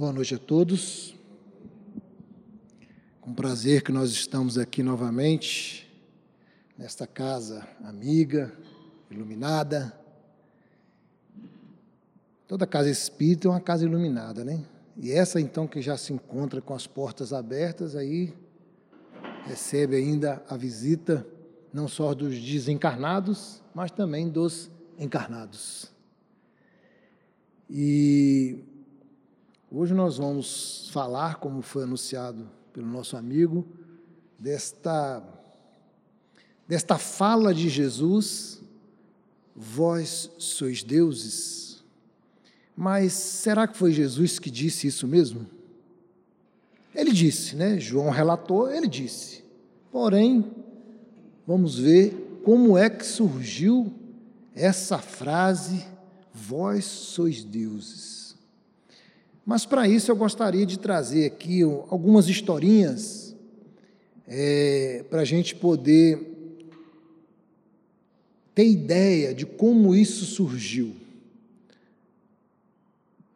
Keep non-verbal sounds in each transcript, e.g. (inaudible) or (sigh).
Boa noite a todos. Com prazer que nós estamos aqui novamente, nesta casa amiga, iluminada. Toda casa espírita é uma casa iluminada, né? E essa então que já se encontra com as portas abertas, aí recebe ainda a visita não só dos desencarnados, mas também dos encarnados. E hoje nós vamos falar, como foi anunciado pelo nosso amigo, desta, desta fala de Jesus: Vós sois deuses. Mas será que foi Jesus que disse isso mesmo? Ele disse, né? João relatou, ele disse. Porém, vamos ver como é que surgiu essa frase vós sois deuses. Mas para isso eu gostaria de trazer aqui algumas historinhas é, para a gente poder ter ideia de como isso surgiu.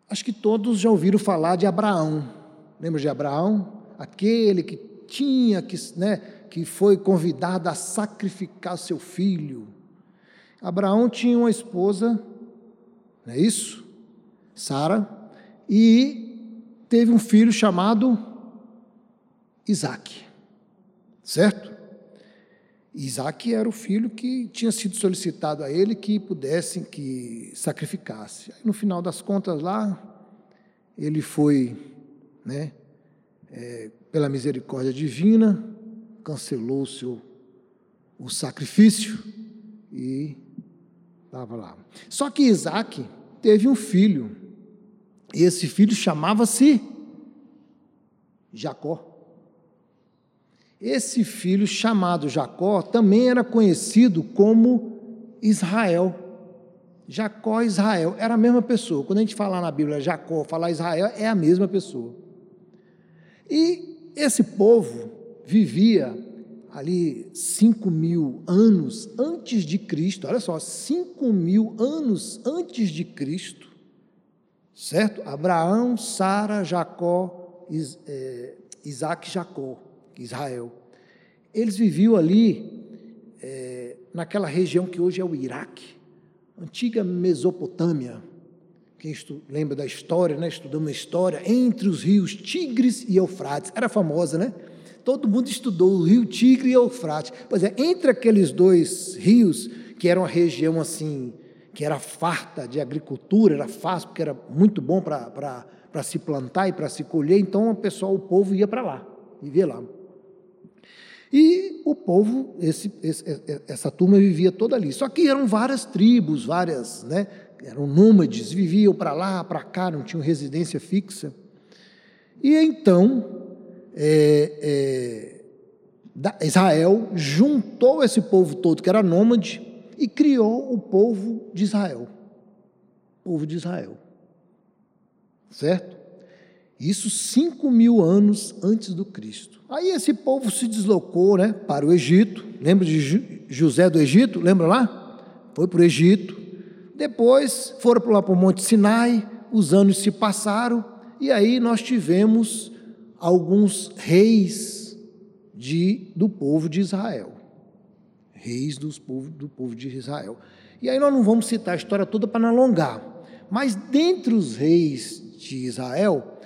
Acho que todos já ouviram falar de Abraão. Lembra de Abraão? Aquele que tinha que, né, que foi convidado a sacrificar seu filho. Abraão tinha uma esposa não é isso? Sara, e teve um filho chamado Isaac, certo? Isaac era o filho que tinha sido solicitado a ele que pudesse que sacrificasse. No final das contas lá, ele foi, né, é, pela misericórdia divina, cancelou o seu o sacrifício e estava lá. Só que Isaac teve um filho, esse filho chamava-se Jacó. Esse filho chamado Jacó também era conhecido como Israel. Jacó e Israel era a mesma pessoa. Quando a gente falar na Bíblia Jacó, falar Israel, é a mesma pessoa. E esse povo vivia ali cinco mil anos antes de Cristo, olha só, cinco mil anos antes de Cristo, certo? Abraão, Sara, Jacó, é, Isaac e Jacó, Israel. Eles viviam ali, é, naquela região que hoje é o Iraque, antiga Mesopotâmia. Quem lembra da história, né? estudamos a história, entre os rios Tigres e Eufrates, era famosa, né? todo mundo estudou o rio Tigre e Eufrates. Pois é, entre aqueles dois rios, que era uma região assim, que era farta de agricultura, era fácil, porque era muito bom para se plantar e para se colher, então o pessoal, o povo ia para lá, vivia lá. E o povo, esse, esse, essa turma vivia toda ali. Só que eram várias tribos, várias, né? Eram nômades, viviam para lá, para cá, não tinham residência fixa. E então é, é, Israel juntou esse povo todo que era nômade e criou o povo de Israel. O povo de Israel. Certo? Isso cinco mil anos antes do Cristo. Aí esse povo se deslocou né, para o Egito. Lembra de José do Egito? Lembra lá? Foi para o Egito. Depois foram lá para o Monte Sinai. Os anos se passaram. E aí nós tivemos alguns reis de, do povo de Israel. Reis dos povo, do povo de Israel. E aí nós não vamos citar a história toda para não alongar. Mas dentre os reis de Israel,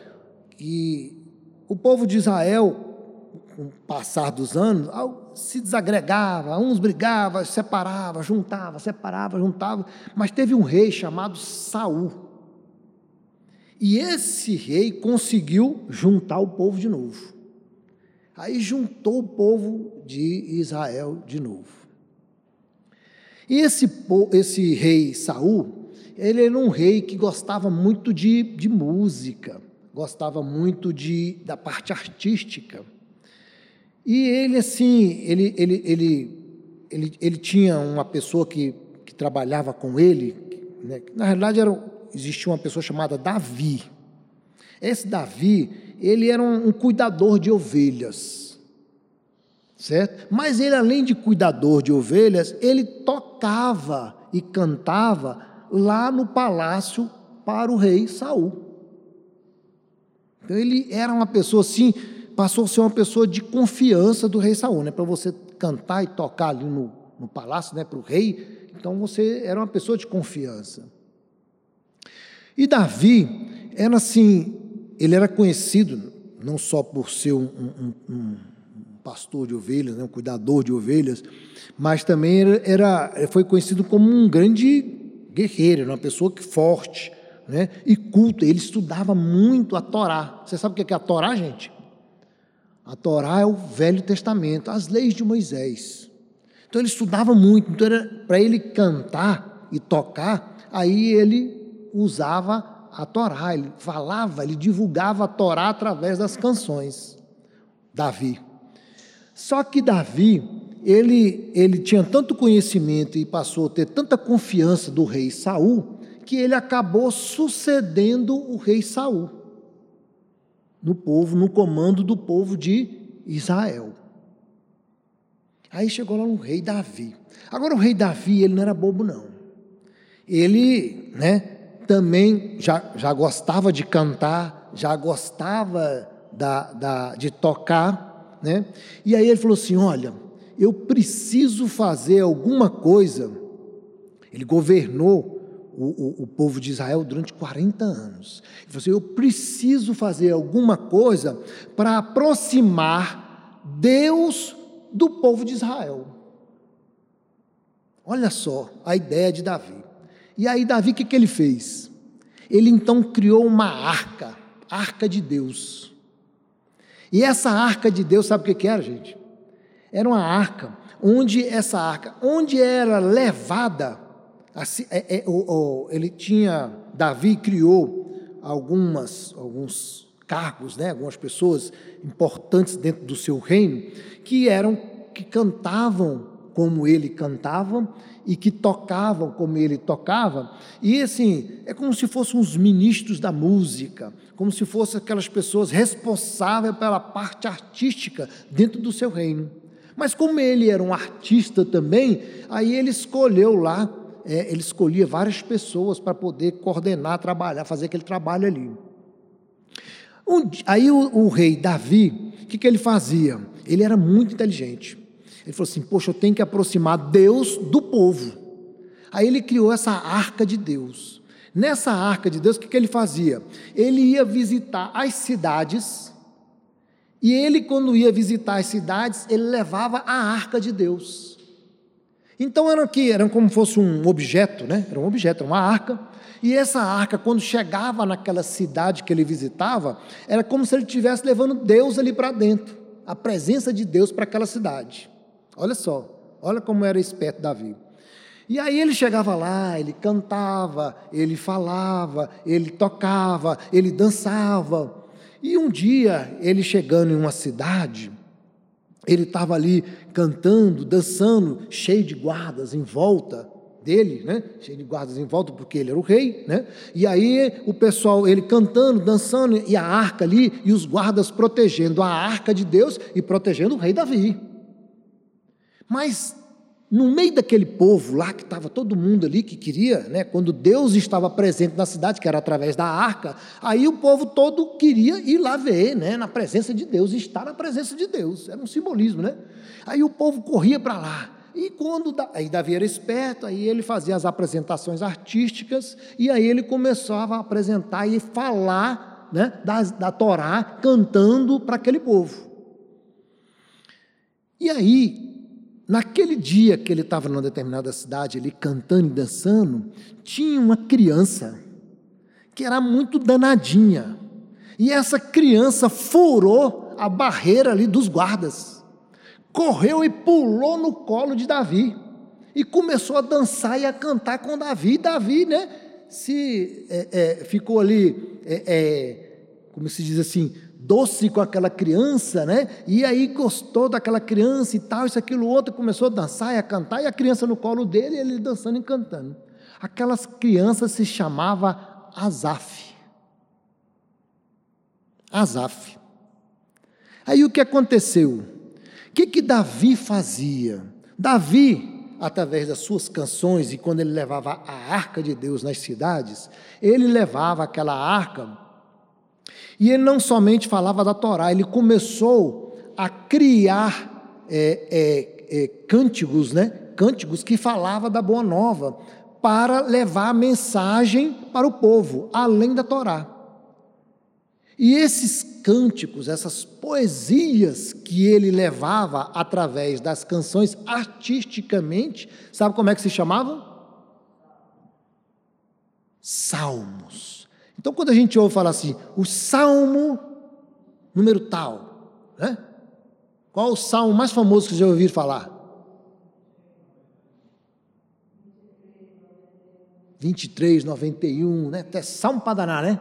o povo de Israel, com o passar dos anos, se desagregava, uns brigavam, separava, juntava, separava, juntava, mas teve um rei chamado Saul. E esse rei conseguiu juntar o povo de novo. Aí juntou o povo de Israel de novo. Esse, esse rei Saul, ele era um rei que gostava muito de, de música, gostava muito de, da parte artística. E ele, assim, ele, ele, ele, ele, ele tinha uma pessoa que, que trabalhava com ele, né, na realidade era existia uma pessoa chamada Davi. Esse Davi, ele era um, um cuidador de ovelhas, certo? Mas ele, além de cuidador de ovelhas, ele tocava e cantava lá no palácio para o rei Saul. Então ele era uma pessoa assim, passou a ser uma pessoa de confiança do rei Saul, né? Para você cantar e tocar ali no, no palácio, né? Para o rei, então você era uma pessoa de confiança. E Davi era assim, ele era conhecido não só por ser um, um, um pastor de ovelhas, né, um cuidador de ovelhas, mas também era, era, foi conhecido como um grande guerreiro, uma pessoa que forte né, e culta. Ele estudava muito a Torá. Você sabe o que é a Torá, gente? A Torá é o Velho Testamento, as leis de Moisés. Então ele estudava muito, então para ele cantar e tocar, aí ele usava a Torá, ele falava, ele divulgava a Torá através das canções. Davi. Só que Davi, ele, ele tinha tanto conhecimento e passou a ter tanta confiança do rei Saul, que ele acabou sucedendo o rei Saul no povo, no comando do povo de Israel. Aí chegou lá o rei Davi. Agora o rei Davi, ele não era bobo não. Ele, né, também já, já gostava de cantar, já gostava da, da, de tocar, né? E aí ele falou assim: Olha, eu preciso fazer alguma coisa. Ele governou o, o, o, povo de Israel durante 40 anos. Ele falou assim: Eu preciso fazer alguma coisa para aproximar Deus do povo de Israel. Olha só a ideia de Davi. E aí, Davi, o que, que ele fez? Ele então criou uma arca, arca de Deus. E essa arca de Deus, sabe o que era, gente? Era uma arca, onde essa arca, onde era levada, assim, é, é, o, o, ele tinha, Davi criou algumas, alguns cargos, né, algumas pessoas importantes dentro do seu reino, que eram, que cantavam como ele cantava e que tocavam como ele tocava. E assim, é como se fossem os ministros da música, como se fossem aquelas pessoas responsáveis pela parte artística dentro do seu reino. Mas como ele era um artista também, aí ele escolheu lá, é, ele escolhia várias pessoas para poder coordenar, trabalhar, fazer aquele trabalho ali. Um, aí o, o, rei Davi, o que, que ele fazia? Ele era muito inteligente. Ele falou assim: Poxa, eu tenho que aproximar Deus do povo. Aí ele criou essa arca de Deus. Nessa arca de Deus, o que, ele fazia? Ele ia visitar as cidades, e ele, quando ia visitar as cidades, ele levava a arca de Deus. Então eram que eram como fosse um objeto, né? Era um objeto, uma arca. E essa arca, quando chegava naquela cidade que ele visitava, era como se ele estivesse levando Deus ali para dentro, a presença de Deus para aquela cidade. Olha só, olha como era esperto Davi. E aí ele chegava lá, ele cantava, ele falava, ele tocava, ele dançava. E um dia, ele chegando em uma cidade, ele estava ali cantando, dançando, cheio de guardas em volta dele, né? Cheio de guardas em volta, porque ele era o rei, né? E aí o pessoal, ele cantando, dançando, e a arca ali, e os guardas protegendo a arca de Deus e protegendo o rei Davi. Mas no meio daquele povo lá, que estava todo mundo ali que queria, né, quando Deus estava presente na cidade, que era através da arca, aí o povo todo queria ir lá ver, né, na presença de Deus, estar na presença de Deus, era um simbolismo, né? Aí o povo corria para lá, e quando, aí Davi era esperto, aí ele fazia as apresentações artísticas, e aí ele começava a apresentar e falar, né, da, da Torá, cantando para aquele povo. E aí, Naquele dia que ele estava numa determinada cidade, ali cantando e dançando, tinha uma criança que era muito danadinha. E essa criança furou a barreira ali dos guardas, correu e pulou no colo de Davi e começou a dançar e a cantar com Davi. Davi, né, se é, é, ficou ali, é, é como se diz assim, doce com aquela criança, né? E aí gostou daquela criança e tal, isso, aquilo, outro, começou a dançar e a cantar, e a criança no colo dele, e ele dançando e cantando. Aquelas crianças se chamava Azaf. Azaf. Aí o que aconteceu? O que, que Davi fazia? Davi, através das suas canções, e quando ele levava a arca de Deus nas cidades, ele levava aquela arca E ele não somente falava da Torá, ele começou a criar é, é, é, cânticos, né? Cânticos que falava da Boa Nova para levar a mensagem para o povo, além da Torá. E esses cânticos, essas poesias que ele levava através das canções artisticamente, sabe como é que se chamavam? Salmos. Então, quando a gente ouve falar assim, o salmo número tal, né? Qual o salmo mais famoso que já ouviu falar? 23, 91, né? Até salmo para danar, né?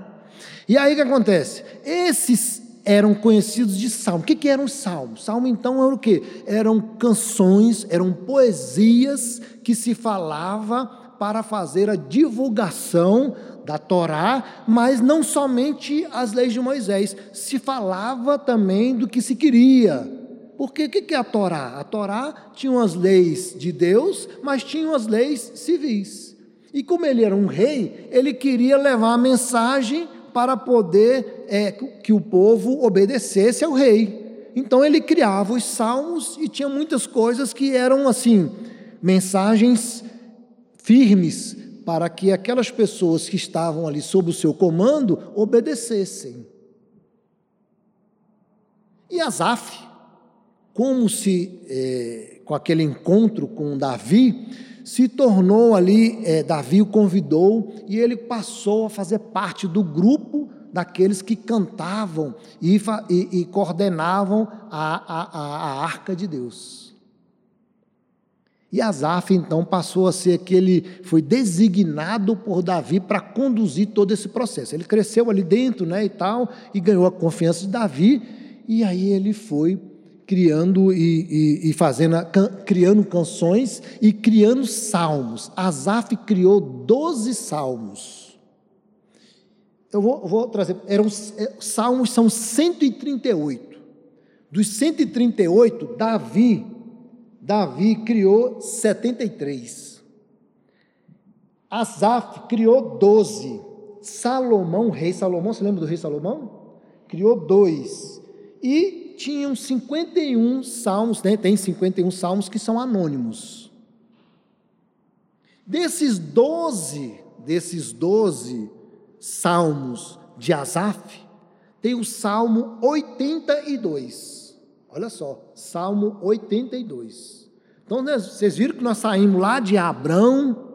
E aí o que acontece? Esses eram conhecidos de salmo. O que, que eram os salmos? Salmo então era o quê? Eram canções, eram poesias que se falava para fazer a divulgação da Torá, mas não somente as leis de Moisés, se falava também do que se queria. Porque o que é a Torá? A Torá tinha as leis de Deus, mas tinha as leis civis. E como ele era um rei, ele queria levar a mensagem para poder é, que o povo obedecesse ao rei. Então ele criava os salmos e tinha muitas coisas que eram assim, mensagens firmes para que aquelas pessoas que estavam ali sob o seu comando obedecessem. E Asaf, como se, é, com aquele encontro com Davi, se tornou ali, é, Davi o convidou e ele passou a fazer parte do grupo daqueles que cantavam e, e, e coordenavam a, a, a arca de Deus. E Asaf então passou a ser aquele, foi designado por Davi para conduzir todo esse processo. Ele cresceu ali dentro, né, e tal, e ganhou a confiança de Davi, e aí ele foi criando e, e, e, fazendo, criando canções e criando salmos. Asaf criou 12 salmos. Eu vou, vou trazer, eram, é, salmos são 138. Dos 138, Davi, Davi criou 73. Asaf criou 12. Salomão, rei Salomão, você lembra do rei Salomão? Criou dois. E tinham 51 salmos, né? tem 51 salmos que são anônimos. Desses 12, desses 12 salmos de Asaf, tem o Salmo 82. Olha só, Salmo 82. Então, né, vocês viram que nós saímos lá de Abrão,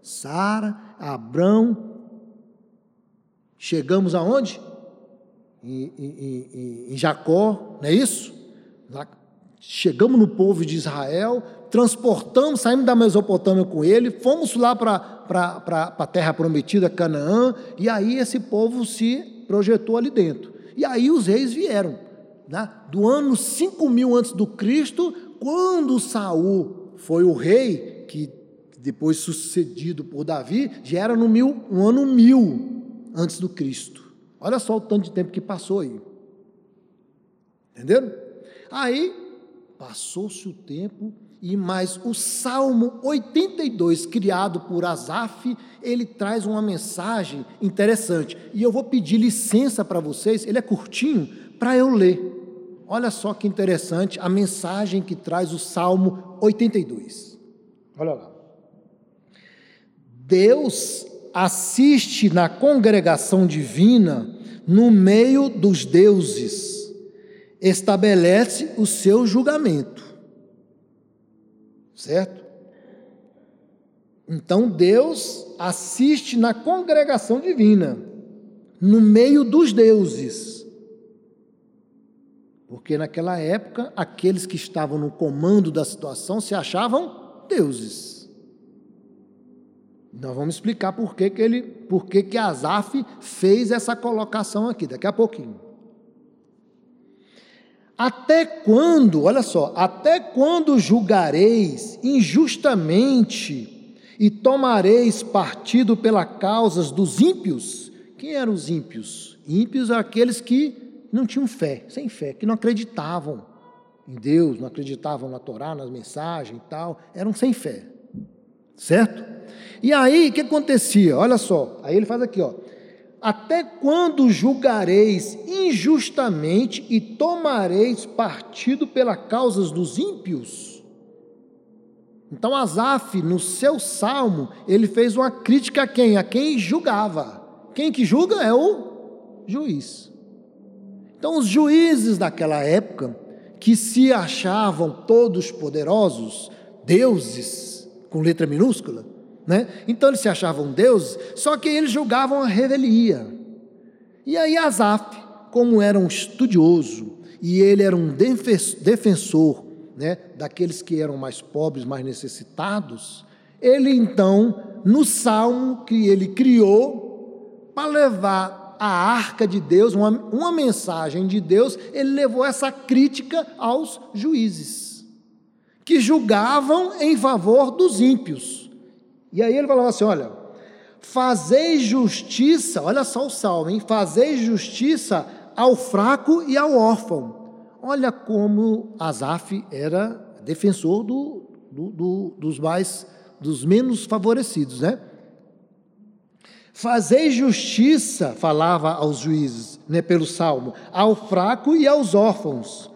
Sara, Abrão, chegamos aonde? em, em, em Jacó, não é isso? Chegamos no povo de Israel, transportamos, saímos da Mesopotâmia com ele, fomos lá para a terra prometida, Canaã, e aí esse povo se projetou ali dentro. E aí os reis vieram. Né? Do ano 5 mil antes do Cristo, quando Saul foi o rei, que depois sucedido por Davi, já era no, mil, no ano mil antes do Cristo. Olha só o tanto de tempo que passou aí. Entenderam? Aí, passou-se o tempo e mais o Salmo 82, criado por Asaf, ele traz uma mensagem interessante. E eu vou pedir licença para vocês, ele é curtinho, para eu ler. Olha só que interessante a mensagem que traz o Salmo 82. Olha lá. Deus assiste na congregação divina, no meio dos deuses, estabelece o seu julgamento. Certo? Então Deus assiste na congregação divina, no meio dos deuses. Porque naquela época, aqueles que estavam no comando da situação se achavam deuses. Nós vamos explicar por que, que ele, por que, que Asaf fez essa colocação aqui, daqui a pouquinho. Até quando, olha só, até quando julgareis injustamente e tomareis partido pelas causas dos ímpios? Quem eram os ímpios? Ímpios aqueles que não tinham fé, sem fé, que não acreditavam em Deus, não acreditavam na Torá, nas mensagens e tal, eram sem fé. Certo? E aí, o que acontecia? Olha só, aí ele faz aqui, ó. Até quando julgareis injustamente e tomareis partido pelas causas dos ímpios? Então Asaf, no seu salmo, ele fez uma crítica a quem? A quem julgava. Quem que julga é o juiz. Então os juízes daquela época, que se achavam todos poderosos, deuses, com letra minúscula, né? Então eles se achavam deuses, só que eles julgavam a revelia. E aí Asaf, como era um estudioso e ele era um defensor né, daqueles que eram mais pobres, mais necessitados, ele então, no salmo que ele criou, para levar a arca de Deus, uma, uma mensagem de Deus, ele levou essa crítica aos juízes, que julgavam em favor dos ímpios. E aí ele falava assim: olha, fazei justiça, olha só o salmo, hein? Fazei justiça ao fraco e ao órfão Olha como Asaf era defensor do, do, do, dos mais, dos menos favorecidos, né? Fazei justiça, falava aos juízes, né, pelo salmo, ao fraco e aos órfãos.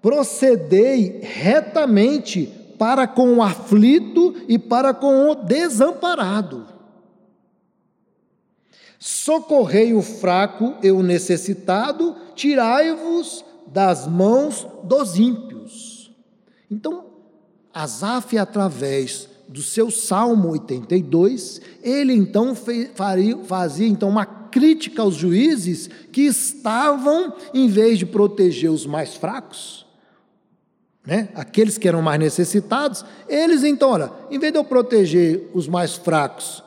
Procedei retamente para com o aflito e para com o desamparado. Socorrei o fraco e o necessitado, tirai-vos das mãos dos ímpios. Então, Asaf, através do seu Salmo 82, ele então faria, fazia então uma crítica aos juízes que estavam, em vez de proteger os mais fracos, né, aqueles que eram mais necessitados, eles então, olha, em vez de eu proteger os mais fracos,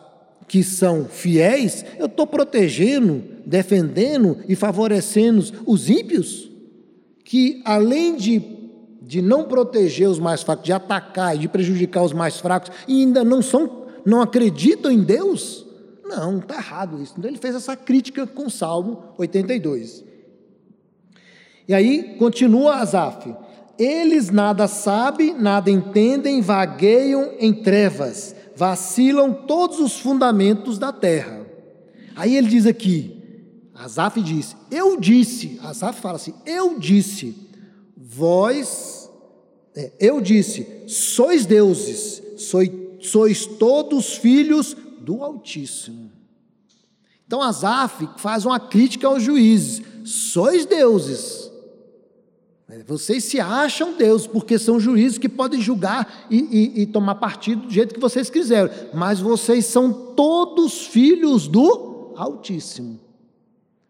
que são fiéis, eu estou protegendo, defendendo e favorecendo os ímpios que além de, de não proteger os mais fracos, de atacar e de prejudicar os mais fracos, e ainda não são, não acreditam em Deus? Não, está errado isso. Então ele fez essa crítica com Salmo 82. E aí continua Asaf. Eles nada sabem, nada entendem, vagueiam em trevas, vacilam todos os fundamentos da terra. Aí ele diz aqui: Asaf diz: Eu disse, Asaf fala assim: Eu disse, vós, é, eu disse, sois deuses, sois, sois todos filhos do Altíssimo. Então Asaf faz uma crítica aos juízes: sois deuses. É, vocês se acham Deus, porque são juízes que podem julgar e, e, e tomar partido do jeito que vocês quiserem, mas vocês são todos filhos do Altíssimo.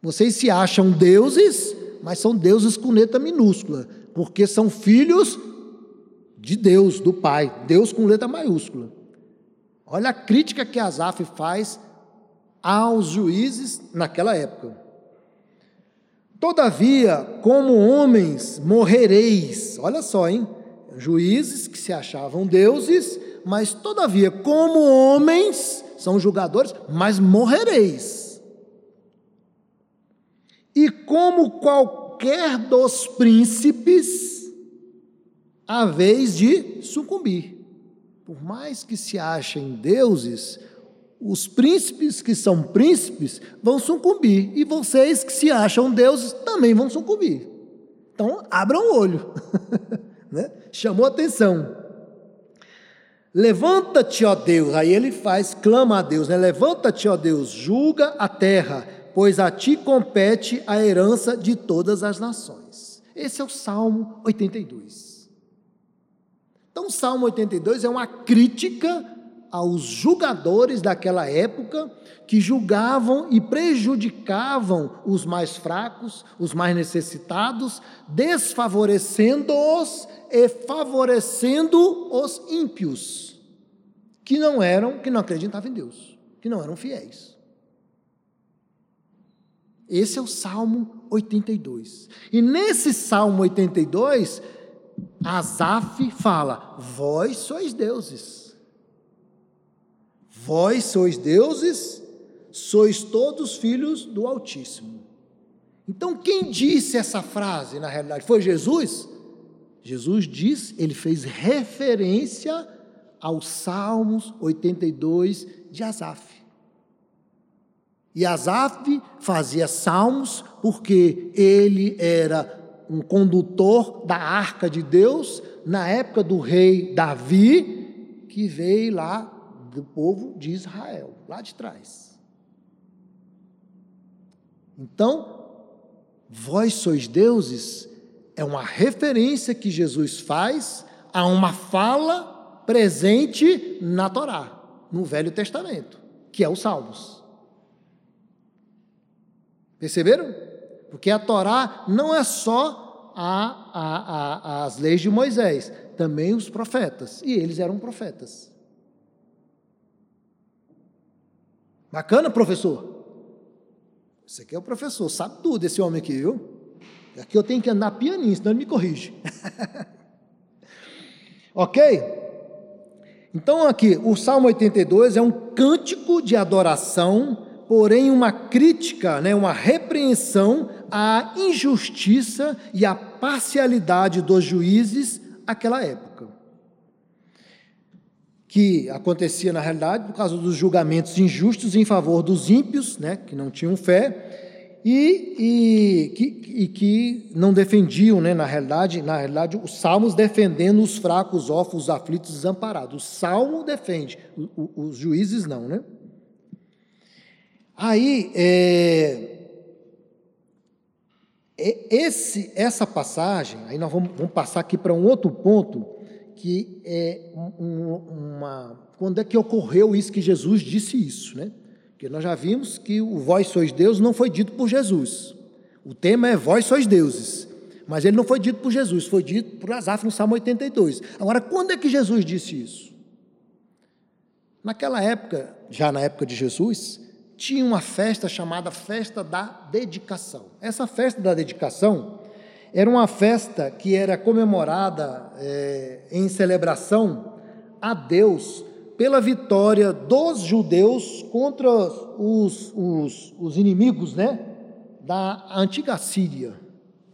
Vocês se acham deuses, mas são deuses com letra minúscula, porque são filhos de Deus, do Pai, Deus com letra maiúscula. Olha a crítica que Asaf faz aos juízes naquela época. Todavia, como homens morrereis. Olha só, hein? Juízes que se achavam deuses, mas todavia, como homens, são julgadores, mas morrereis e como qualquer dos príncipes, a vez de sucumbir. Por mais que se achem deuses, os príncipes que são príncipes vão sucumbir, e vocês que se acham deuses também vão sucumbir. Então, abram o olho. (laughs) né? Chamou atenção. Levanta-te, ó Deus. Aí ele faz, clama a Deus, né? Levanta-te, ó Deus, julga a terra pois a ti compete a herança de todas as nações. Esse é o Salmo 82. Então, o Salmo 82 é uma crítica aos julgadores daquela época que julgavam e prejudicavam os mais fracos, os mais necessitados, desfavorecendo-os e favorecendo os ímpios, que não eram, que não acreditavam em Deus, que não eram fiéis. Esse é o Salmo 82. E nesse Salmo 82, Asaf fala: Vós sois deuses. Vós sois deuses, sois todos filhos do Altíssimo. Então, quem disse essa frase, na realidade, foi Jesus? Jesus diz, ele fez referência aos Salmos 82 de Asaf. E Asaf fazia salmos porque ele era um condutor da arca de Deus na época do rei Davi, que veio lá do povo de Israel, lá de trás. Então, vós sois deuses é uma referência que Jesus faz a uma fala presente na Torá, no Velho Testamento, que é os Salmos. Perceberam? Porque a Torá não é só a, a, a, as leis de Moisés, também os profetas, e eles eram profetas. Bacana, professor? Esse aqui é o professor, sabe tudo esse homem aqui, viu? Aqui eu tenho que andar pianinho, senão ele me corrige. (laughs) ok? Então, aqui, o Salmo 82 é um cântico de adoração, porém, uma crítica, né, uma repreensão à injustiça e à parcialidade dos juízes naquela época. Que acontecia, na realidade, por causa dos julgamentos injustos em favor dos ímpios, né, que não tinham fé, e, e, que, e que não defendiam, né, na realidade, na realidade, os salmos defendendo os fracos, órfãos, aflitos, desamparados. O salmo defende, os juízes não, né? Aí, é, esse, essa passagem, aí nós vamos, vamos passar aqui para um outro ponto, que é um, uma. Quando é que ocorreu isso que Jesus disse isso, né? Porque nós já vimos que o vós sois Deus não foi dito por Jesus. O tema é vós sois deuses. Mas ele não foi dito por Jesus, foi dito por Asaf no Salmo 82. Agora, quando é que Jesus disse isso? Naquela época, já na época de Jesus, tinha uma festa chamada Festa da Dedicação. Essa festa da dedicação era uma festa que era comemorada é, em celebração a Deus pela vitória dos judeus contra os, os, os inimigos né, da antiga Síria,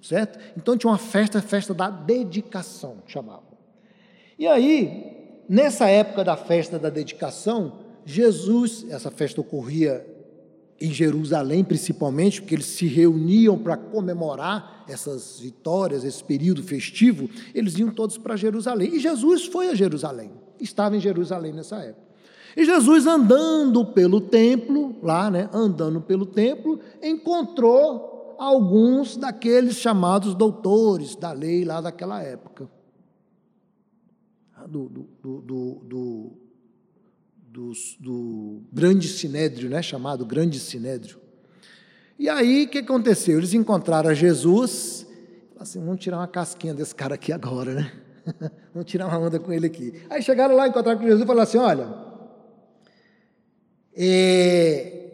certo? Então tinha uma festa, festa da dedicação, chamavam. E aí, nessa época da festa da dedicação, Jesus, essa festa ocorria em Jerusalém principalmente, porque eles se reuniam para comemorar essas vitórias, esse período festivo, eles iam todos para Jerusalém. E Jesus foi a Jerusalém estava em Jerusalém nessa época. E Jesus andando pelo templo, lá, né, andando pelo templo, encontrou alguns daqueles chamados doutores da lei lá daquela época. Do, do, do, do, do, do grande sinédrio, né, chamado grande sinédrio. E aí, o que aconteceu? Eles encontraram Jesus, assim, vamos tirar uma casquinha desse cara aqui agora, né? (laughs) Vamos tirar uma onda com ele aqui. Aí chegaram lá, encontraram com Jesus e falaram assim: olha. É...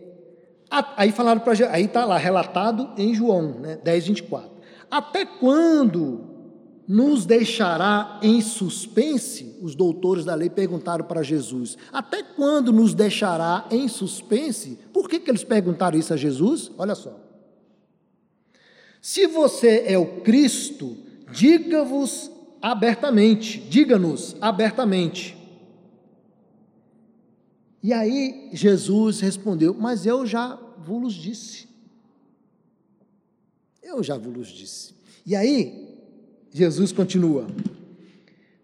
Aí falaram para aí está lá relatado em João, né, 10, 24. Até quando nos deixará em suspense? Os doutores da lei perguntaram para Jesus: Até quando nos deixará em suspense? Por que, que eles perguntaram isso a Jesus? Olha só. Se você é o Cristo, diga-vos abertamente, diga-nos abertamente. E aí Jesus respondeu: Mas eu já vos disse. Eu já vos disse. E aí Jesus continua: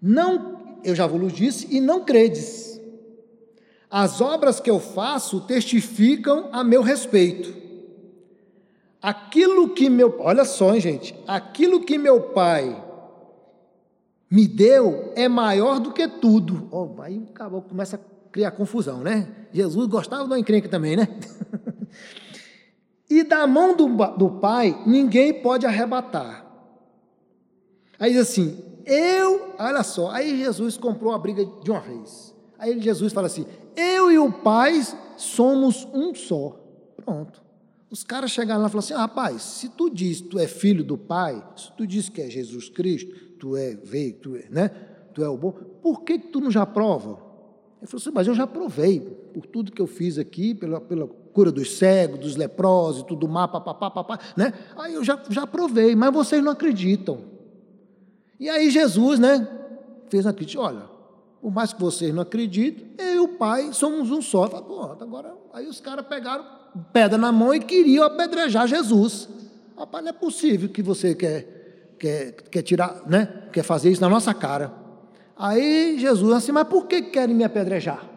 Não, eu já vos disse e não credes. As obras que eu faço testificam a meu respeito. Aquilo que meu, olha só, hein, gente, aquilo que meu pai me deu é maior do que tudo. Oh, aí o começa a criar confusão, né? Jesus gostava do encrenca também, né? (laughs) e da mão do, do Pai ninguém pode arrebatar. Aí diz assim: eu, olha só, aí Jesus comprou a briga de uma vez. Aí Jesus fala assim: eu e o Pai somos um só. Pronto. Os caras chegaram lá e falaram assim: rapaz, se tu diz que tu é filho do Pai, se tu diz que é Jesus Cristo, tu é veio, tu é, né? Tu é o bom. Por que, que tu não já prova? Ele falou assim, mas eu já provei, por tudo que eu fiz aqui, pela, pela cura dos cegos, dos leprosos, tudo má, papapá, papá, né? Aí eu já, já provei, mas vocês não acreditam. E aí Jesus, né, fez a crítica, olha, por mais que vocês não acreditem, eu e o Pai somos um só. Falei, pô, agora, aí os caras pegaram, pedra na mão e queriam apedrejar Jesus. Rapaz, não é possível que você quer, quer, quer tirar, né? Quer fazer isso na nossa cara. Aí Jesus assim, mas por que querem me apedrejar?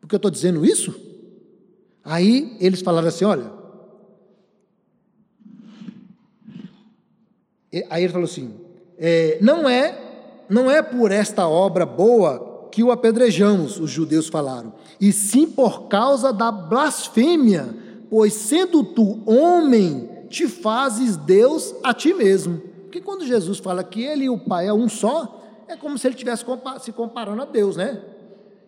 Porque eu estou dizendo isso? Aí eles falaram assim: olha. Aí ele falou assim: é, não é, não é por esta obra boa que o apedrejamos, os judeus falaram, e sim por causa da blasfêmia, pois sendo tu homem, te fazes Deus a ti mesmo. Porque quando Jesus fala que ele e o Pai é um só, é como se ele estivesse se comparando a Deus, né?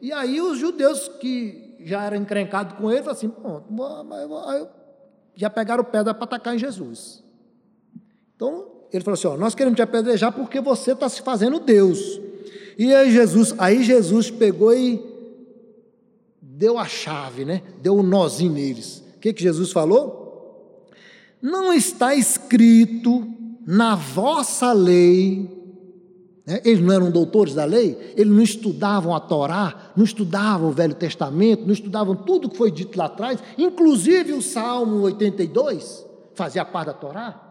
E aí os judeus que já eram encrencados com ele, falaram assim, Pô, já pegaram pedra para atacar em Jesus. Então, ele falou assim, ó, nós queremos te apedrejar porque você está se fazendo Deus. E aí Jesus, aí Jesus pegou e deu a chave, né? Deu o um nozinho neles. O que, que Jesus falou? Não está escrito na vossa lei né? Eles não eram doutores da lei, eles não estudavam a Torá, não estudavam o Velho Testamento, não estudavam tudo que foi dito lá atrás, inclusive o Salmo 82 fazia parte da Torá.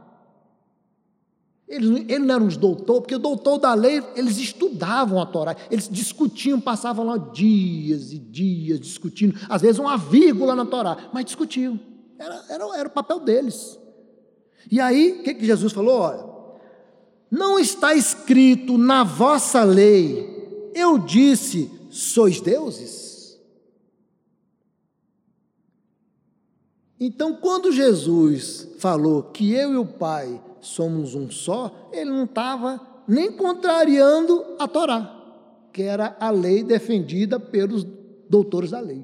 Eles, eles não eram os doutores, porque o doutor da lei, eles estudavam a Torá, eles discutiam, passavam lá dias e dias discutindo, às vezes uma vírgula na Torá, mas discutiam, era, era, era o papel deles. E aí, o que, que Jesus falou? Olha, não está escrito na vossa lei, eu disse, sois deuses? Então, quando Jesus falou que eu e o Pai somos um só, ele não estava nem contrariando a Torá, que era a lei defendida pelos doutores da lei.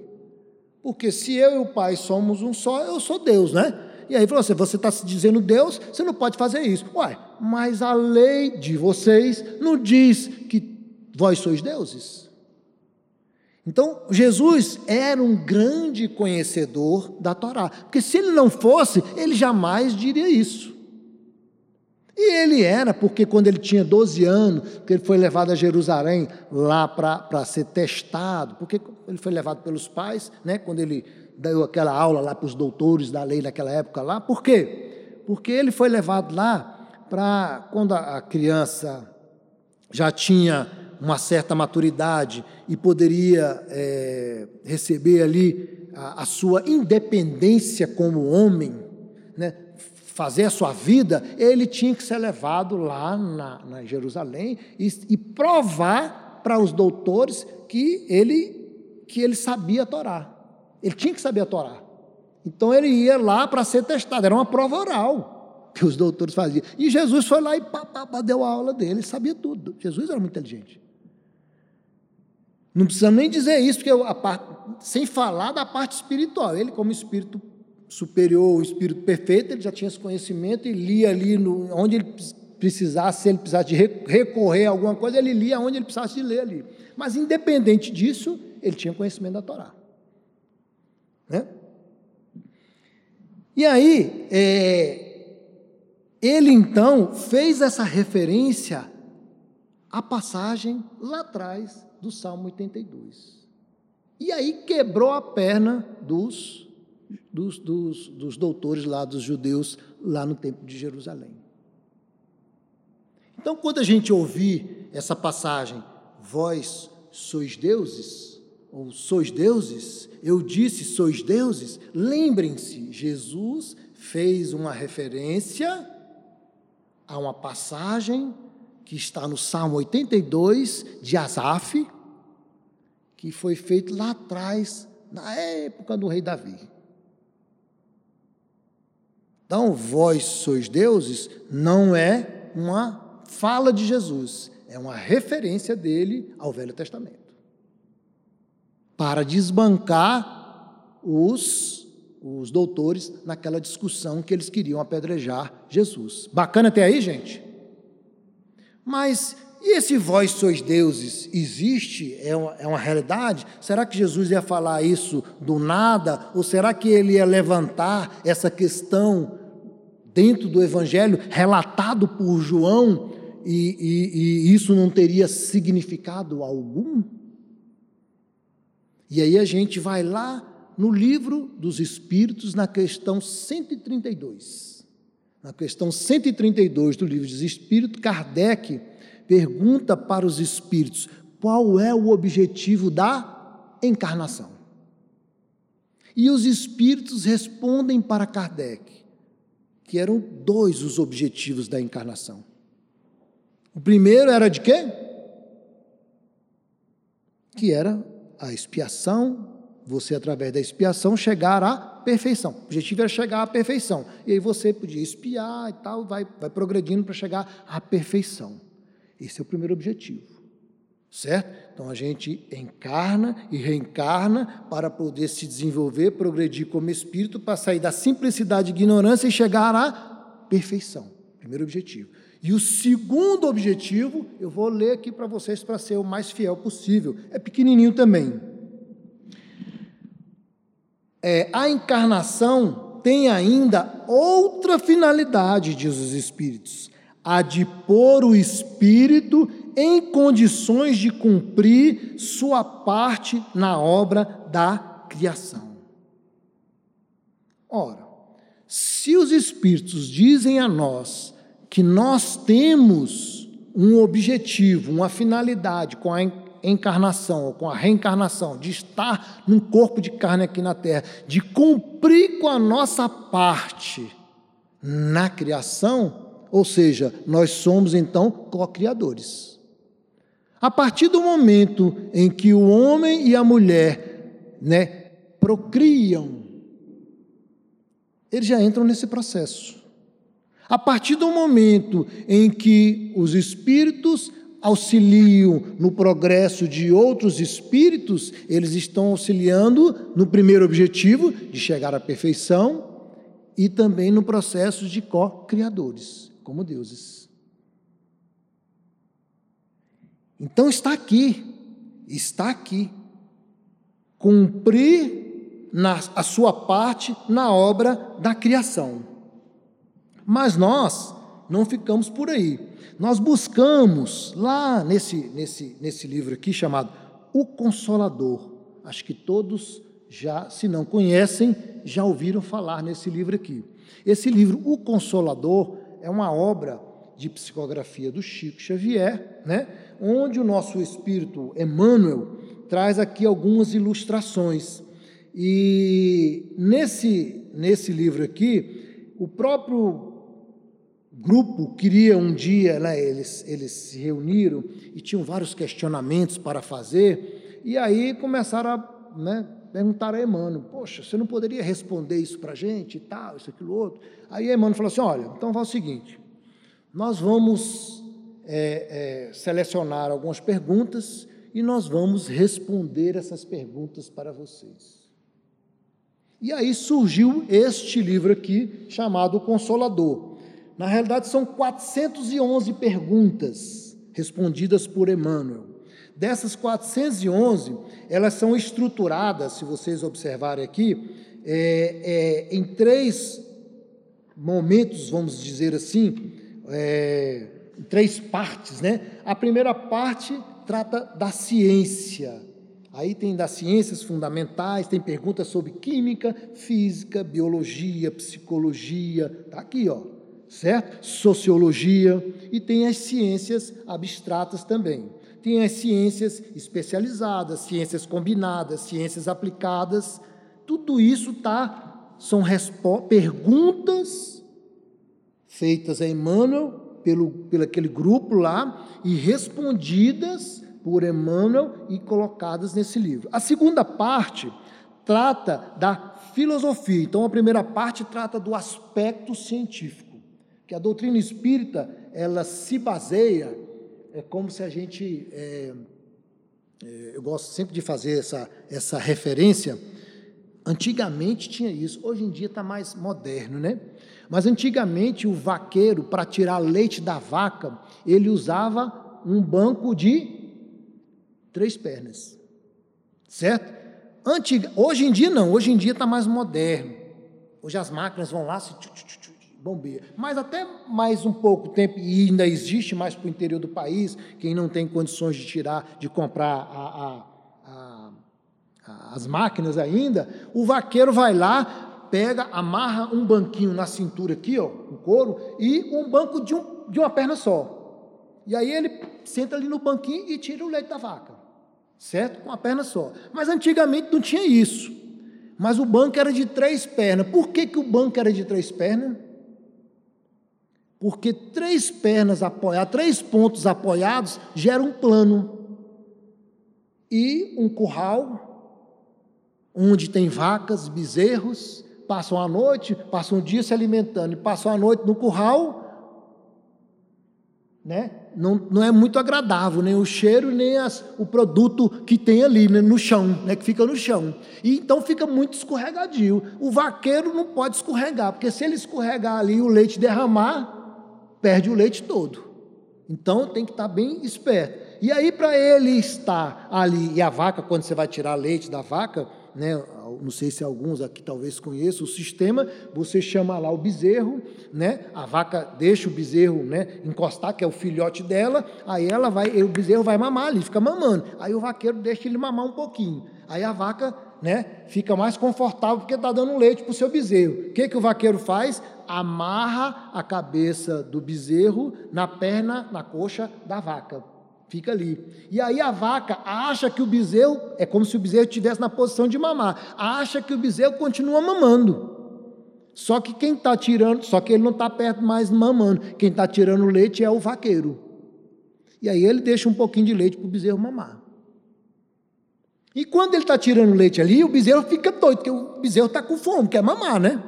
Porque se eu e o Pai somos um só, eu sou Deus, né? E aí falou assim: você está se dizendo Deus, você não pode fazer isso. Uai, mas a lei de vocês não diz que vós sois deuses. Então, Jesus era um grande conhecedor da Torá, porque se ele não fosse, ele jamais diria isso. E ele era, porque quando ele tinha 12 anos, que ele foi levado a Jerusalém lá para ser testado, porque ele foi levado pelos pais, né, quando ele deu aquela aula lá para os doutores da lei naquela época lá. Por quê? Porque ele foi levado lá para quando a criança já tinha uma certa maturidade e poderia é, receber ali a, a, sua independência como homem, né, fazer a sua vida, ele tinha que ser levado lá na, na Jerusalém e, e provar para os doutores que ele que ele sabia Torá. Ele tinha que saber Torá. Então ele ia lá para ser testado, era uma prova oral que os doutores faziam. E Jesus foi lá e pá, pá, pá, deu a aula dele, ele sabia tudo. Jesus era muito inteligente. Não precisa nem dizer isso, porque a parte, sem falar da parte espiritual. Ele, como espírito superior, o espírito perfeito, ele já tinha esse conhecimento e lia ali no, onde ele precisasse, se ele precisasse de recorrer a alguma coisa, ele lia onde ele precisasse de ler ali. Mas independente disso, ele tinha conhecimento da Torá. Né? E aí, é, ele então fez essa referência à passagem lá atrás do Salmo 82. E aí quebrou a perna dos, dos, dos, dos doutores lá, dos judeus, lá no Templo de Jerusalém. Então, quando a gente ouvir essa passagem, vós sois deuses, ou sois deuses? Eu disse sois deuses? Lembrem-se, Jesus fez uma referência a uma passagem que está no Salmo 82 de Asaf, que foi feito lá atrás, na época do rei Davi. Então, vós sois deuses não é uma fala de Jesus, é uma referência dele ao Velho Testamento para desbancar os, os doutores naquela discussão que eles queriam apedrejar Jesus. Bacana até aí, gente? Mas e esse vós sois deuses existe? É uma, é uma realidade? Será que Jesus ia falar isso do nada? Ou será que ele ia levantar essa questão dentro do Evangelho, relatado por João, e, e, e isso não teria significado algum? E aí a gente vai lá no livro dos Espíritos, na questão 132. Na questão 132 do livro dos Espíritos, Kardec pergunta para os espíritos qual é o objetivo da encarnação. E os espíritos respondem para Kardec que eram dois os objetivos da encarnação. O primeiro era de quê? Que era a expiação, você através da expiação chegar à perfeição. O objetivo era chegar à perfeição. E aí você podia espiar e tal, vai, vai progredindo para chegar à perfeição. Esse é o primeiro objetivo. Certo? Então a gente encarna e reencarna para poder se desenvolver, progredir como espírito, para sair da simplicidade e ignorância e chegar à perfeição. Primeiro objetivo. E o segundo objetivo, eu vou ler aqui para vocês para ser o mais fiel possível. É pequenininho também. É, a encarnação tem ainda outra finalidade, diz os Espíritos, a de pôr o Espírito em condições de cumprir sua parte na obra da criação. Ora, se os Espíritos dizem a nós que nós temos um objetivo, uma finalidade com a encarnação ou com a reencarnação, de estar num corpo de carne aqui na terra, de cumprir com a nossa parte na criação, ou seja, nós somos então co-criadores. A partir do momento em que o homem e a mulher, né, procriam, eles já entram nesse processo. A partir do momento em que os espíritos auxiliam no progresso de outros espíritos, eles estão auxiliando no primeiro objetivo, de chegar à perfeição, e também no processo de co-criadores, como deuses. Então está aqui, está aqui. Cumprir na, a sua parte na obra da criação. Mas nós não ficamos por aí. Nós buscamos lá nesse, nesse, nesse livro aqui chamado O Consolador. Acho que todos já, se não conhecem, já ouviram falar nesse livro aqui. Esse livro, O Consolador, é uma obra de psicografia do Chico Xavier, né? onde o nosso espírito Emmanuel traz aqui algumas ilustrações. E nesse, nesse livro aqui, o próprio grupo queria um dia, né, eles, eles se reuniram e tinham vários questionamentos para fazer, e aí começaram a né, perguntar a Emmanuel, poxa, você não poderia responder isso para a gente e tal, isso, aquilo, outro? Aí Emmanuel falou assim, olha, então faz o seguinte, nós vamos é, é, selecionar algumas perguntas e nós vamos responder essas perguntas para vocês. E aí surgiu este livro aqui, chamado Consolador. Na realidade, são 411 perguntas respondidas por Emmanuel. Dessas 411, elas são estruturadas, se vocês observarem aqui, é, é, em três momentos, vamos dizer assim, é, três partes, né? A primeira parte trata da ciência. Aí tem das ciências fundamentais, tem perguntas sobre química, física, biologia, psicologia, tá aqui, ó, certo? Sociologia e tem as ciências abstratas também. Tem as ciências especializadas, ciências combinadas, ciências aplicadas. Tudo isso tá são perguntas feitas a Emmanuel, pelo, pelo aquele grupo lá, e respondidas por Emmanuel e colocadas nesse livro. A segunda parte trata da filosofia. Então, a primeira parte trata do aspecto científico, que a doutrina espírita ela se baseia, é como se a gente, é, é, eu gosto sempre de fazer essa, essa referência. Antigamente tinha isso, hoje em dia está mais moderno, né? Mas antigamente o vaqueiro, para tirar leite da vaca, ele usava um banco de três pernas. Certo? Antiga, hoje em dia não, hoje em dia está mais moderno. Hoje as máquinas vão lá, se bombeia. Mas até mais um pouco tempo, e ainda existe mais para o interior do país, quem não tem condições de tirar, de comprar a, a, a, as máquinas ainda, o vaqueiro vai lá, pega, amarra um banquinho na cintura aqui, ó, o couro, e um banco de, um, de uma perna só. E aí ele senta ali no banquinho e tira o leite da vaca, certo? Com a perna só. Mas antigamente não tinha isso. Mas o banco era de três pernas. Por que, que o banco era de três pernas? Porque três pernas apoiadas, três pontos apoiados, gera um plano. E um curral, onde tem vacas, bezerros, passam a noite, passam o dia se alimentando e passam a noite no curral, né? Não, não é muito agradável, nem o cheiro, nem as, o produto que tem ali né, no chão, né, que fica no chão. E então fica muito escorregadio. O vaqueiro não pode escorregar, porque se ele escorregar ali o leite derramar, perde o leite todo. Então tem que estar bem esperto. E aí, para ele estar ali, e a vaca, quando você vai tirar leite da vaca, né, não sei se alguns aqui talvez conheçam o sistema, você chama lá o bezerro, né, a vaca deixa o bezerro né, encostar, que é o filhote dela, aí ela vai, o bezerro vai mamar ali, fica mamando. Aí o vaqueiro deixa ele mamar um pouquinho. Aí a vaca né, fica mais confortável porque está dando leite para o seu bezerro. O que, que o vaqueiro faz? Amarra a cabeça do bezerro na perna, na coxa da vaca. Fica ali. E aí a vaca acha que o bezerro, é como se o bezerro estivesse na posição de mamar, acha que o bezerro continua mamando. Só que quem está tirando, só que ele não está perto mais mamando. Quem está tirando o leite é o vaqueiro. E aí ele deixa um pouquinho de leite para o bezerro mamar. E quando ele está tirando leite ali, o bezerro fica doido, porque o bezerro está com fome, quer mamar, né?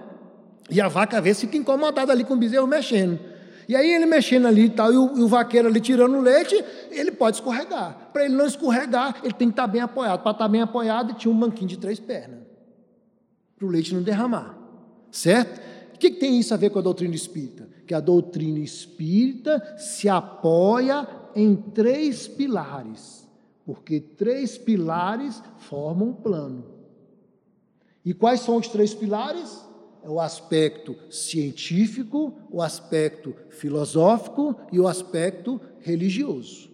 E a vaca, às vezes, fica incomodada ali com o bezerro mexendo. E aí ele mexendo ali e tal, e o, e o vaqueiro ali tirando leite, ele pode escorregar. Para ele não escorregar, ele tem que estar tá bem apoiado. Para estar tá bem apoiado, tinha um banquinho de três pernas. Para o leite não derramar. Certo? O que, que tem isso a ver com a doutrina espírita? Que a doutrina espírita se apoia em três pilares porque três pilares formam um plano. E quais são os três pilares? É o aspecto científico, o aspecto filosófico e o aspecto religioso.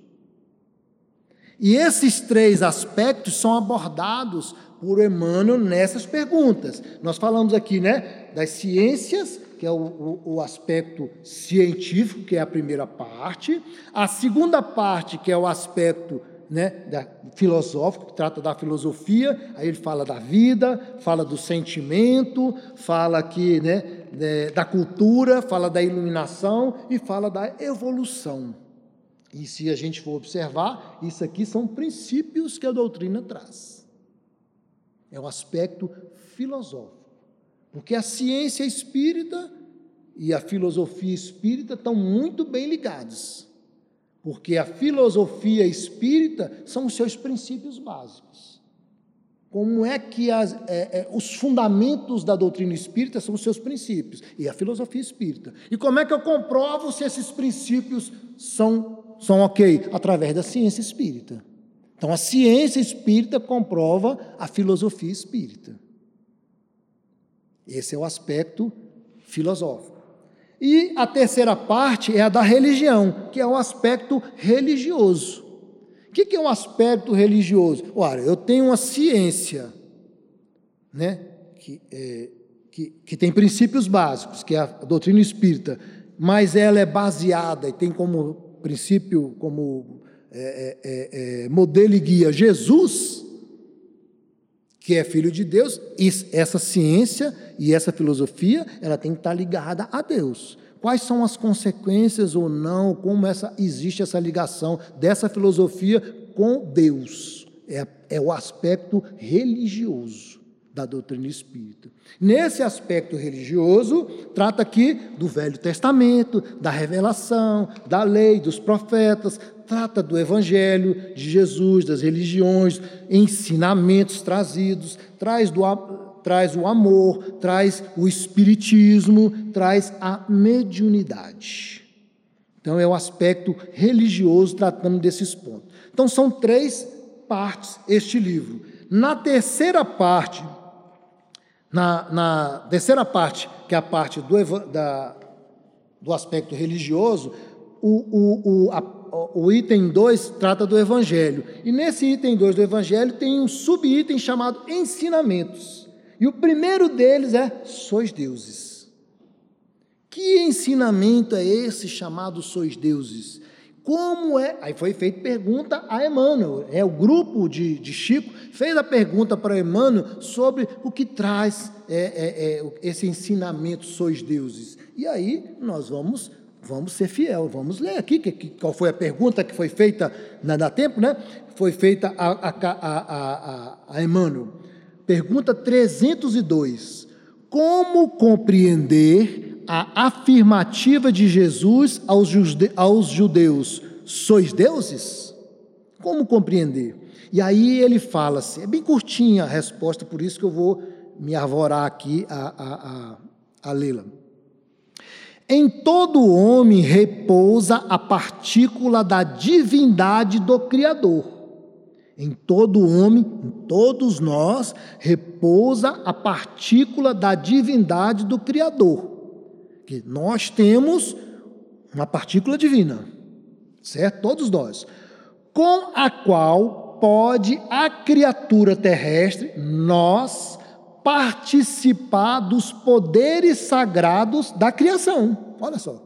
E esses três aspectos são abordados por Emmanuel nessas perguntas. Nós falamos aqui, né, das ciências, que é o, o, o, aspecto científico, que é a primeira parte, a segunda parte, que é o aspecto né, da, filosófico, que trata da filosofia, aí ele fala da vida, fala do sentimento, fala aqui né, de, da cultura, fala da iluminação e fala da evolução. E se a gente for observar, isso aqui são princípios que a doutrina traz. É o aspecto filosófico. Porque a ciência espírita e a filosofia espírita estão muito bem ligados porque a filosofia espírita são os seus princípios básicos. Como é que as, é, é, os fundamentos da doutrina espírita são os seus princípios e a filosofia espírita? E como é que eu comprovo se esses princípios são, são ok? Através da ciência espírita. Então a ciência espírita comprova a filosofia espírita. Esse é o aspecto filosófico. E a terceira parte é a da religião, que é o aspecto religioso. O que é um aspecto religioso? Olha, eu tenho uma ciência, né, que, é, que, que tem princípios básicos, que é a doutrina espírita, mas ela é baseada e tem como princípio, como é, é, é, é modelo e guia Jesus, que é filho de Deus, essa ciência e essa filosofia, ela tem que estar ligada a Deus. Quais são as consequências ou não, como essa, existe essa ligação dessa filosofia com Deus? É, é o aspecto religioso da doutrina espírita. Nesse aspecto religioso, trata aqui do Velho Testamento, da revelação, da lei, dos profetas, trata do Evangelho de Jesus, das religiões, ensinamentos trazidos, traz, do, traz o amor, traz o espiritismo, traz a mediunidade. Então é o aspecto religioso tratando desses pontos. Então são três partes este livro. Na terceira parte, na, na terceira parte, que é a parte do, da, do aspecto religioso, o, o, a, o item 2 trata do Evangelho. E nesse item 2 do Evangelho tem um subitem chamado ensinamentos. E o primeiro deles é: sois deuses. Que ensinamento é esse chamado sois deuses? Como é? Aí foi feita pergunta a Emmanuel. É o grupo de, de Chico fez a pergunta para Emmanuel sobre o que traz é, é, é, esse ensinamento sois deuses. E aí nós vamos vamos ser fiel, vamos ler aqui que, que, qual foi a pergunta que foi feita na dá tempo, né? Foi feita a, a, a, a, a Emmanuel. Pergunta 302. Como compreender a afirmativa de Jesus aos, jude, aos judeus: sois deuses? Como compreender? E aí ele fala assim, é bem curtinha a resposta, por isso que eu vou me arvorar aqui a, a, a, a lê-la. Em todo homem repousa a partícula da divindade do Criador. Em todo homem, em todos nós, repousa a partícula da divindade do Criador. Que nós temos uma partícula divina, certo? Todos nós. Com a qual pode a criatura terrestre, nós, participar dos poderes sagrados da criação. Olha só.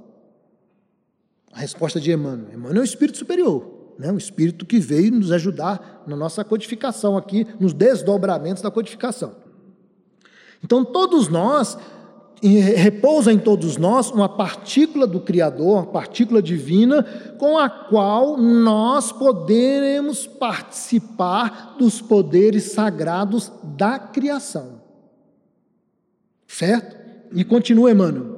A resposta de Emmanuel. Emmanuel é um espírito superior, né? um espírito que veio nos ajudar na nossa codificação aqui, nos desdobramentos da codificação. Então, todos nós, repousa em todos nós uma partícula do Criador, uma partícula divina, com a qual nós poderemos participar dos poderes sagrados da criação. Certo? E continua Emmanuel.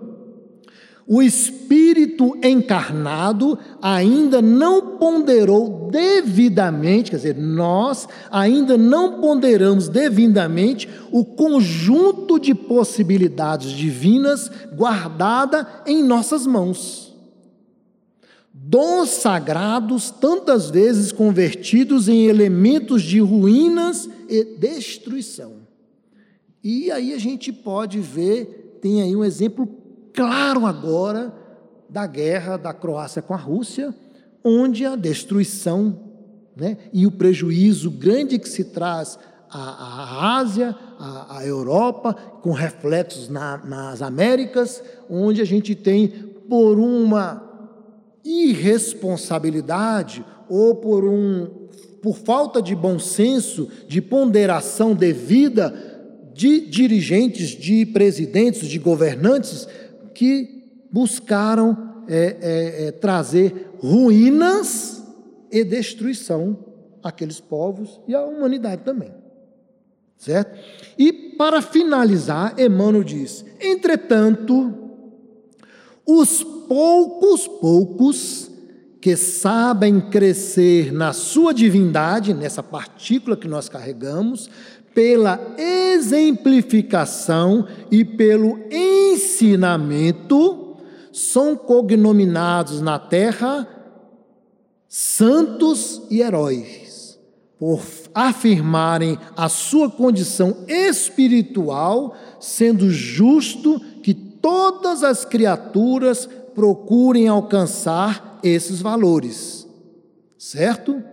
O espírito encarnado ainda não ponderou devidamente, quer dizer, nós ainda não ponderamos devidamente o conjunto de possibilidades divinas guardada em nossas mãos. Dons sagrados, tantas vezes convertidos em elementos de ruínas e destruição. E aí a gente pode ver, tem aí um exemplo claro agora da guerra da Croácia com a Rússia, onde a destruição né, e o prejuízo grande que se traz à, à Ásia, à, à, Europa, com reflexos na, nas Américas, onde a gente tem, por uma irresponsabilidade ou por, um, por falta de bom senso, de ponderação devida, de dirigentes, de presidentes, de governantes que buscaram é, é, é, trazer ruínas e destruição àqueles povos e à humanidade também. Certo? E para finalizar, Emmanuel diz: entretanto, os poucos, poucos que sabem crescer na sua divindade, nessa partícula que nós carregamos, pela exemplificação e pelo ensinamento, são cognominados na terra santos e heróis, por afirmarem a sua condição espiritual, sendo justo que todas as criaturas procurem alcançar esses valores, certo?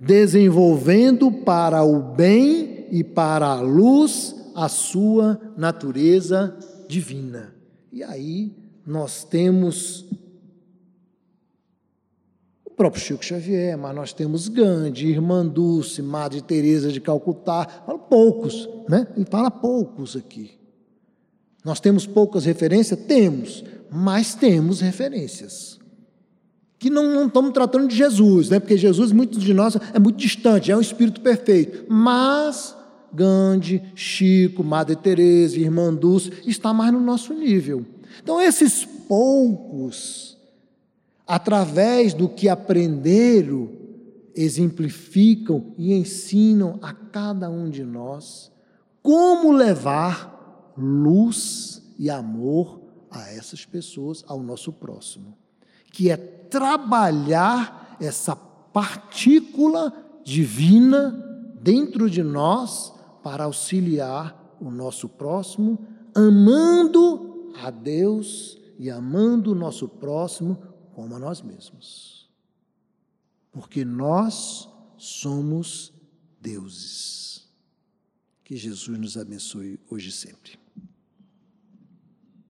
Desenvolvendo para o bem e para a luz a sua natureza divina. E aí nós temos o próprio Chico Xavier, mas nós temos Gandhi, Irmã Dulce, Madre Teresa de Calcutá, fala poucos, né? Ele fala poucos aqui. Nós temos poucas referências? Temos, mas temos referências. Que não, não estamos tratando de Jesus, né? porque Jesus, muitos de nós, é muito distante, é um espírito perfeito. Mas Gandhi, Chico, Madre Teresa, Irmã Dulce, está mais no nosso nível. Então, esses poucos, através do que aprenderam, exemplificam e ensinam a cada um de nós como levar luz e amor a essas pessoas, ao nosso próximo, que é trabalhar essa partícula divina dentro de nós para auxiliar o nosso próximo, amando a Deus e amando o nosso próximo como a nós mesmos. Porque nós somos deuses. Que Jesus nos abençoe hoje e sempre.